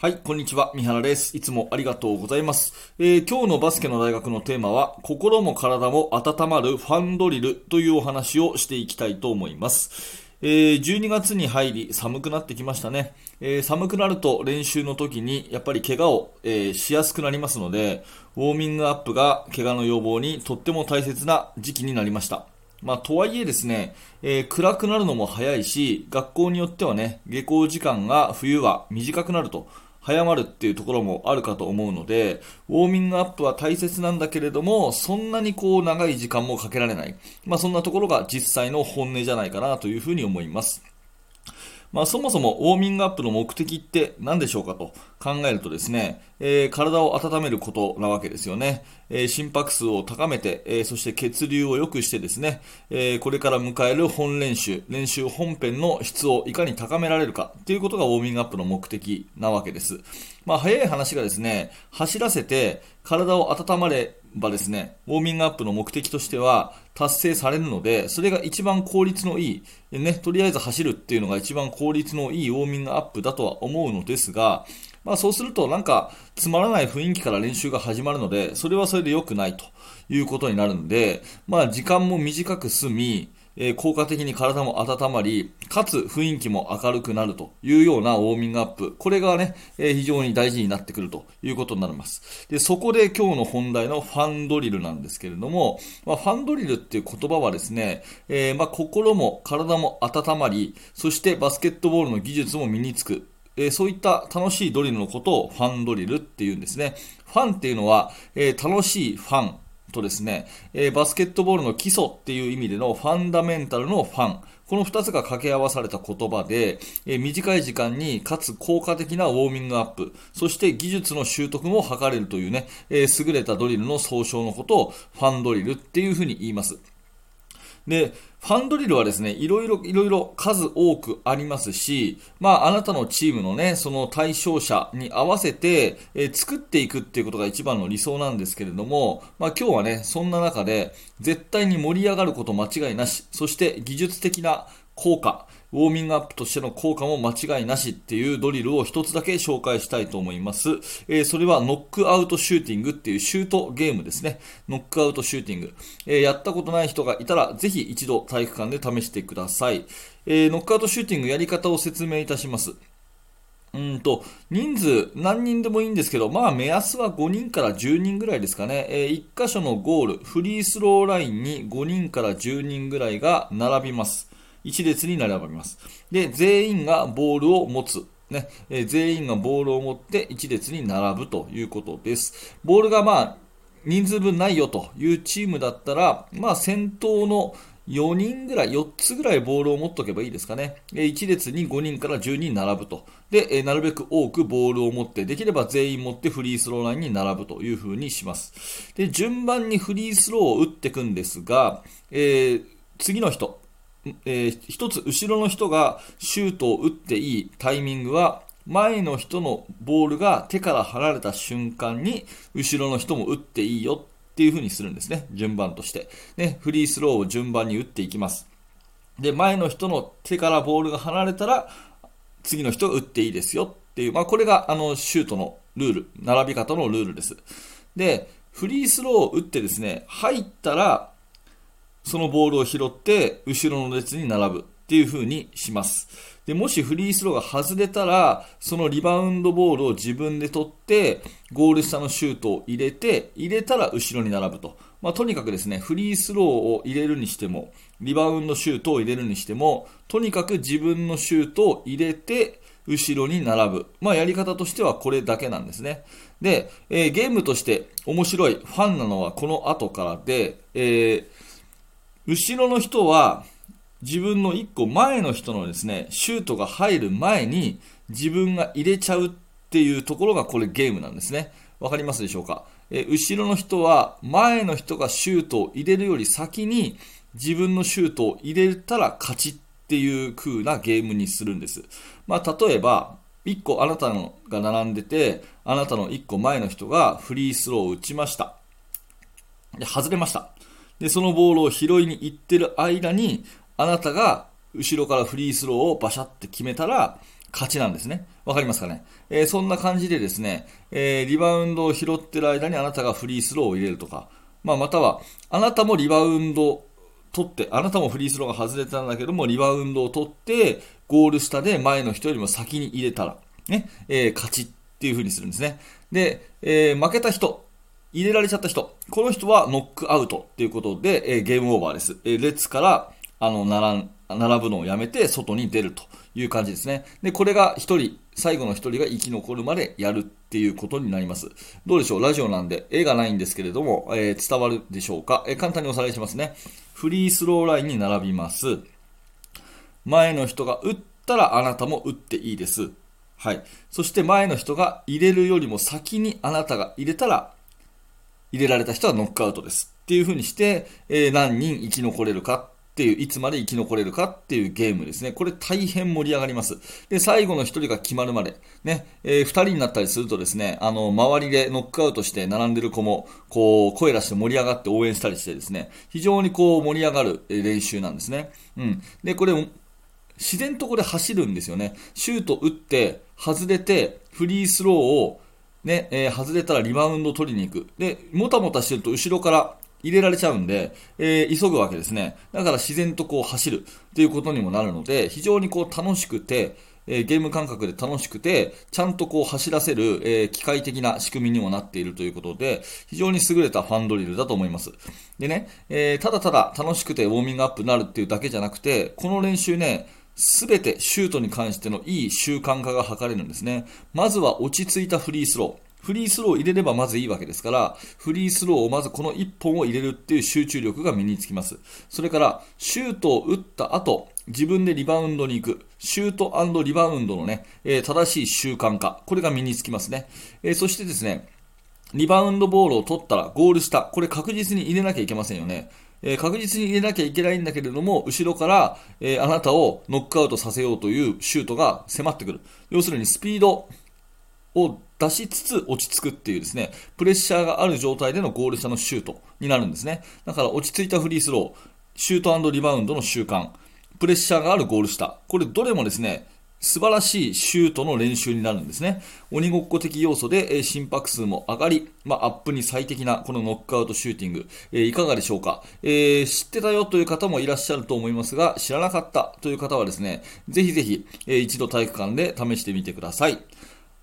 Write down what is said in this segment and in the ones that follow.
はい、こんにちは。三原です。いつもありがとうございます。えー、今日のバスケの大学のテーマは、心も体も温まるファンドリルというお話をしていきたいと思います。え、12月に入り寒くなってきましたね。え、寒くなると練習の時にやっぱり怪我を、え、しやすくなりますので、ウォーミングアップが怪我の予防にとっても大切な時期になりました。まあ、とはいえですね、え、暗くなるのも早いし、学校によってはね、下校時間が冬は短くなると。早まるっていうところもあるかと思うので、ウォーミングアップは大切なんだけれども、そんなにこう長い時間もかけられない。まあそんなところが実際の本音じゃないかなというふうに思います。まあ、そもそもウォーミングアップの目的って何でしょうかと考えるとですね、えー、体を温めることなわけですよね。えー、心拍数を高めて、えー、そして血流を良くしてですね、えこれから迎える本練習、練習本編の質をいかに高められるかっていうことがウォーミングアップの目的なわけです。まあ、早い話がですね、走らせて体を温まればですね、ウォーミングアップの目的としては達成されるので、それが一番効率のいい、ね、とりあえず走るっていうのが一番効率のいいウォーミングアップだとは思うのですが、まあそうするとなんかつまらない雰囲気から練習が始まるので、それはそれで良くないということになるので、まあ時間も短く済み、えー、効果的に体も温まり、かつ雰囲気も明るくなるというようなウォーミングアップ。これがね、えー、非常に大事になってくるということになります。で、そこで今日の本題のファンドリルなんですけれども、まあ、ファンドリルっていう言葉はですね、えー、まあ、心も体も温まり、そしてバスケットボールの技術も身につく。えそういった楽しいドリルのことをファンドリルっていうんですね。ファンっていうのは、え楽しいファン、とですね、えー、バスケットボールの基礎っていう意味でのファンダメンタルのファン。この二つが掛け合わされた言葉で、えー、短い時間にかつ効果的なウォーミングアップ、そして技術の習得も図れるというね、えー、優れたドリルの総称のことをファンドリルっていうふうに言います。で、ファンドリルはですね、いろいろ、いろいろ数多くありますし、まあ、あなたのチームのね、その対象者に合わせて、えー、作っていくっていうことが一番の理想なんですけれども、まあ、今日はね、そんな中で、絶対に盛り上がること間違いなし、そして技術的な効果、ウォーミングアップとしての効果も間違いなしっていうドリルを一つだけ紹介したいと思います。えー、それはノックアウトシューティングっていうシュートゲームですね。ノックアウトシューティング。えー、やったことない人がいたらぜひ一度体育館で試してください。えー、ノックアウトシューティングやり方を説明いたします。うんと、人数、何人でもいいんですけど、まあ目安は5人から10人ぐらいですかね。えー、1箇所のゴール、フリースローラインに5人から10人ぐらいが並びます。一列に並びます。で、全員がボールを持つ。ね、えー、全員がボールを持って一列に並ぶということです。ボールがまあ、人数分ないよというチームだったら、まあ先頭の4人ぐらい、4つぐらいボールを持っとけばいいですかね。1列に5人から10人並ぶと。で、なるべく多くボールを持って、できれば全員持ってフリースローラインに並ぶという風にします。で、順番にフリースローを打っていくんですが、えー、次の人、えー、一つ後ろの人がシュートを打っていいタイミングは、前の人のボールが手から離れた瞬間に、後ろの人も打っていいよっていう風にするんですね。順番として。ね、フリースローを順番に打っていきます。で、前の人の手からボールが離れたら、次の人が打っていいですよっていう、まあ、これがあのシュートのルール、並び方のルールです。で、フリースローを打ってですね、入ったら、そのボールを拾って後ろの列に並ぶっていう風にします。で、もしフリースローが外れたら、そのリバウンドボールを自分で取って、ゴール下のシュートを入れて、入れたら後ろに並ぶと。まあ、とにかくですね、フリースローを入れるにしても、リバウンドシュートを入れるにしても、とにかく自分のシュートを入れて、後ろに並ぶ。まあ、やり方としてはこれだけなんですね。で、えー、ゲームとして面白いファンなのはこの後からで、えー後ろの人は自分の1個前の人のですね、シュートが入る前に自分が入れちゃうっていうところがこれゲームなんですね。わかりますでしょうか？え後ろの人は前の人がシュートを入れるより先に自分のシュートを入れたら勝ちっていう風なゲームにするんです。まあ、例えば、1個あなたのが並んでて、あなたの1個前の人がフリースローを打ちました。で、外れました。で、そのボールを拾いに行ってる間に、あなたが後ろからフリースローをバシャって決めたら、勝ちなんですね。わかりますかね、えー、そんな感じでですね、えー、リバウンドを拾ってる間にあなたがフリースローを入れるとか、まあ、または、あなたもリバウンド取って、あなたもフリースローが外れたんだけども、リバウンドを取って、ゴール下で前の人よりも先に入れたら、ね、えー、勝ちっていう風にするんですね。で、え、負けた人、入れられちゃった人、この人はノックアウトっていうことで、えー、ゲームオーバーです。えー、列から、あの、並並ぶのをやめて外に出るという感じですね。で、これが1人、最後の1人が生き残るまでやるっていうことになります。どうでしょう？ラジオなんで絵がないんですけれども、えー、伝わるでしょうか、えー、簡単におさらいしますね。フリースローラインに並びます。前の人が打ったらあなたも打っていいです。はい。そして前の人が入れるよりも先にあなたが入れたら、入れられた人はノックアウトです。っていう風にして、えー、何人生き残れるかっていう、いつまで生き残れるかっていうゲームですね。これ大変盛り上がります。で、最後の1人が決まるまで、ね、えー、2人になったりするとですね、あの、周りでノックアウトして並んでる子も、こう、声出して盛り上がって応援したりしてですね、非常にこう盛り上がる練習なんですね。うん。で、これ、自然とこれ走るんですよね。シュート打って、外れて、フリースローを、ね、えー、外れたらリバウンド取りに行く。で、もたもたしてると後ろから入れられちゃうんで、えー、急ぐわけですね。だから自然とこう走るということにもなるので、非常にこう楽しくて、えー、ゲーム感覚で楽しくて、ちゃんとこう走らせる、えー、機械的な仕組みにもなっているということで、非常に優れたファンドリルだと思います。でね、えー、ただただ楽しくてウォーミングアップになるっていうだけじゃなくて、この練習ね、すべてシュートに関してのいい習慣化が図れるんですね。まずは落ち着いたフリースロー。フリースローを入れればまずいいわけですから、フリースローをまずこの1本を入れるっていう集中力が身につきます。それから、シュートを打った後、自分でリバウンドに行く。シュートリバウンドのね、えー、正しい習慣化。これが身につきますね。えー、そしてですね、リバウンドボールを取ったらゴール下。これ確実に入れなきゃいけませんよね。えー、確実に入れなきゃいけないんだけれども、後ろから、えー、あなたをノックアウトさせようというシュートが迫ってくる。要するにスピードを出しつつ落ち着くっていうですね、プレッシャーがある状態でのゴール下のシュートになるんですね。だから落ち着いたフリースロー、シュートリバウンドの習慣、プレッシャーがあるゴール下、これどれもですね、素晴らしいシュートの練習になるんですね。鬼ごっこ的要素で、心拍数も上がり、まあ、アップに最適なこのノックアウトシューティング、えー、いかがでしょうか、えー、知ってたよという方もいらっしゃると思いますが、知らなかったという方はですね、ぜひぜひ、えー、一度体育館で試してみてください。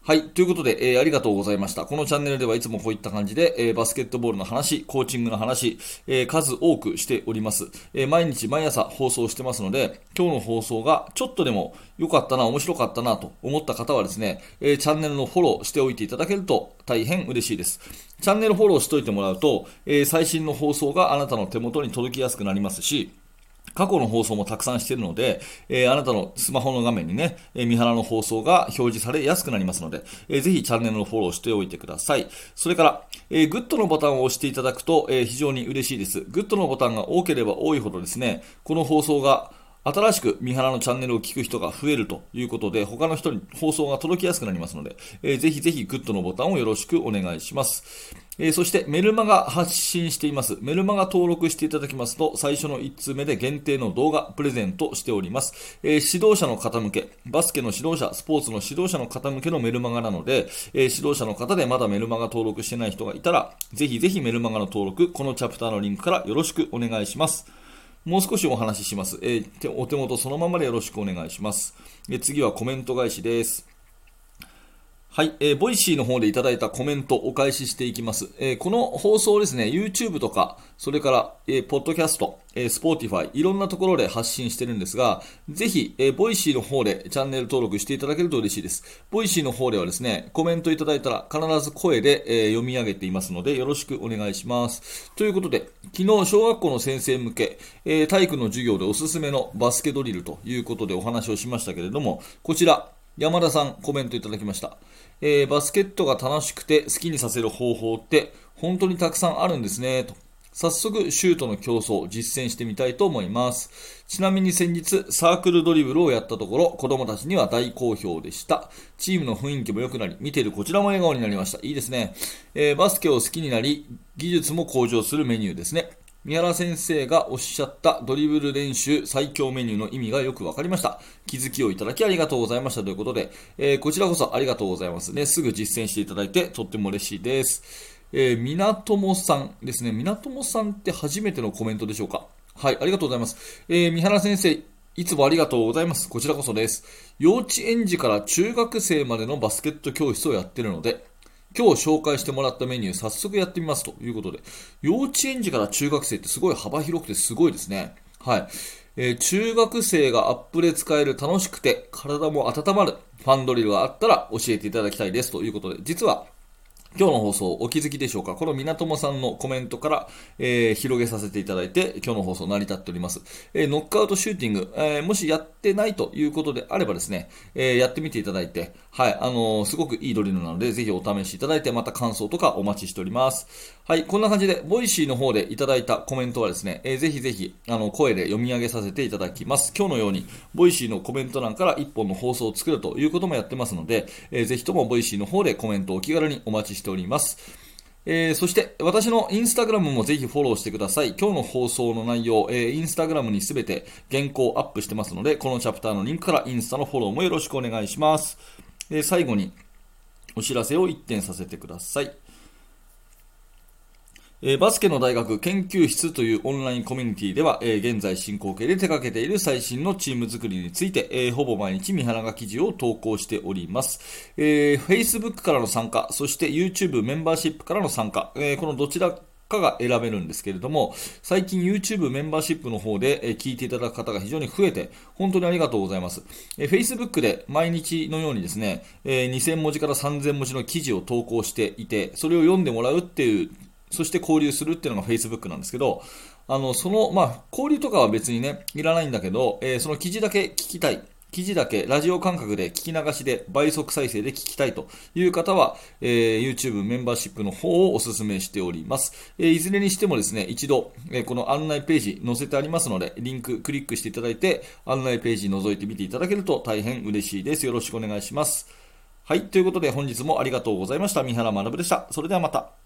はい。ということで、えー、ありがとうございました。このチャンネルではいつもこういった感じで、えー、バスケットボールの話、コーチングの話、えー、数多くしております、え毎日毎朝放送してますので、今日の放送がちょっとでも良かったな、面白かったなと思った方はですね、えチャンネルのフォローしておいていただけると大変嬉しいです。チャンネルフォローしといてもらうと、え最新の放送があなたの手元に届きやすくなりますし、過去の放送もたくさんしているので、えー、あなたのスマホの画面にね、えー、三原の放送が表示されやすくなりますので、えー、ぜひチャンネルのフォローしておいてください。それから、えー、グッドのボタンを押していただくと、えー、非常に嬉しいです。グッドのボタンが多ければ多いほどですね、この放送が新しく三原のチャンネルを聞く人が増えるということで、他の人に放送が届きやすくなりますので、えー、ぜひぜひグッドのボタンをよろしくお願いします。えー、そしてメルマガ発信しています。メルマガ登録していただきますと、最初の1通目で限定の動画プレゼントしております。えー、指導者の方向け、バスケの指導者、スポーツの指導者の方向けのメルマガなので、えー、指導者の方でまだメルマガ登録してない人がいたら、ぜひぜひメルマガの登録、このチャプターのリンクからよろしくお願いします。もう少しお話しします。え、お手元そのままでよろしくお願いします。え、次はコメント返しです。はい、えー、ボイシーの方でいただいたコメントお返ししていきます。えー、この放送ですね、YouTube とか、それから、えー、ポッドキャスト、えー、Spotify、いろんなところで発信してるんですが、ぜひ、えー、ボイシーの方でチャンネル登録していただけると嬉しいです。ボイシーの方ではですね、コメントいただいたら必ず声で、えー、読み上げていますので、よろしくお願いします。ということで、昨日、小学校の先生向け、えー、体育の授業でおすすめのバスケドリルということでお話をしましたけれども、こちら、山田さんコメントいただきました。えー、バスケットが楽しくて好きにさせる方法って本当にたくさんあるんですね、と。早速、シュートの競争、実践してみたいと思います。ちなみに先日、サークルドリブルをやったところ、子供たちには大好評でした。チームの雰囲気も良くなり、見ているこちらも笑顔になりました。いいですね。えー、バスケを好きになり、技術も向上するメニューですね。三原先生がおっしゃったドリブル練習最強メニューの意味がよくわかりました。気づきをいただきありがとうございましたということで、えー、こちらこそありがとうございますね。すぐ実践していただいてとっても嬉しいです。えー、みなともさんですね。みなともさんって初めてのコメントでしょうか？はい、ありがとうございます。えー、三原先生、いつもありがとうございます。こちらこそです。幼稚園児から中学生までのバスケット教室をやってるので、今日紹介してもらったメニュー、早速やってみますということで、幼稚園児から中学生ってすごい幅広くてすごいですね。はい。えー、中学生がアップで使える楽しくて体も温まるファンドリルがあったら教えていただきたいですということで、実は今日の放送お気づきでしょうか？この港もさんのコメントから、えー、広げさせていただいて、今日の放送成り立っております。えー、ノックアウトシューティング、えー、もしやってないということであればですね、えやってみていただいて、はい、あのすごくいいドリルなので、ぜひお試しいただいて、また感想とかお待ちしております。はい、こんな感じで、 Voicyの方でいただいたコメントはですね、えぜひぜひ、あの、声で読み上げさせていただきます。今日のように、 Voicyのコメント欄から1本の放送を作るということもやってますので、えー、ぜひとも Voicyの方でコメントをお気軽にお待ちしてております。えー、そして、私のインスタグラムもぜひフォローしてください。今日の放送の内容、えー、インスタグラムにすべて原稿アップしてますので、このチャプターのリンクからインスタのフォローもよろしくお願いします。えー、最後に、お知らせを1点させてください。えバスケの大学研究室というオンラインコミュニティでは、え現在進行形で手掛けている最新のチーム作りについて、えほぼ毎日三原が記事を投稿しております。えー、Facebook からの参加、そして YouTube メンバーシップからの参加、えこのどちらかが選べるんですけれども、最近 YouTube メンバーシップの方で聞いていただく方が非常に増えて、本当にありがとうございます。Facebook で毎日のようにですね、2000文字から3000文字の記事を投稿していて、それを読んでもらうっていうそして交流するっていうのが Facebook なんですけど、あの、その、まあ、交流とかは別にね、いらないんだけど、えー、その記事だけ聞きたい。記事だけラジオ感覚で聞き流しで倍速再生で聞きたいという方は、えー、YouTube メンバーシップの方をお勧めしております。えー、いずれにしてもですね、一度、えー、この案内ページ載せてありますので、リンククリックしていただいて、案内ページ覗いてみていただけると大変嬉しいです。よろしくお願いします。はい、ということで本日もありがとうございました。三原学でした。それではまた。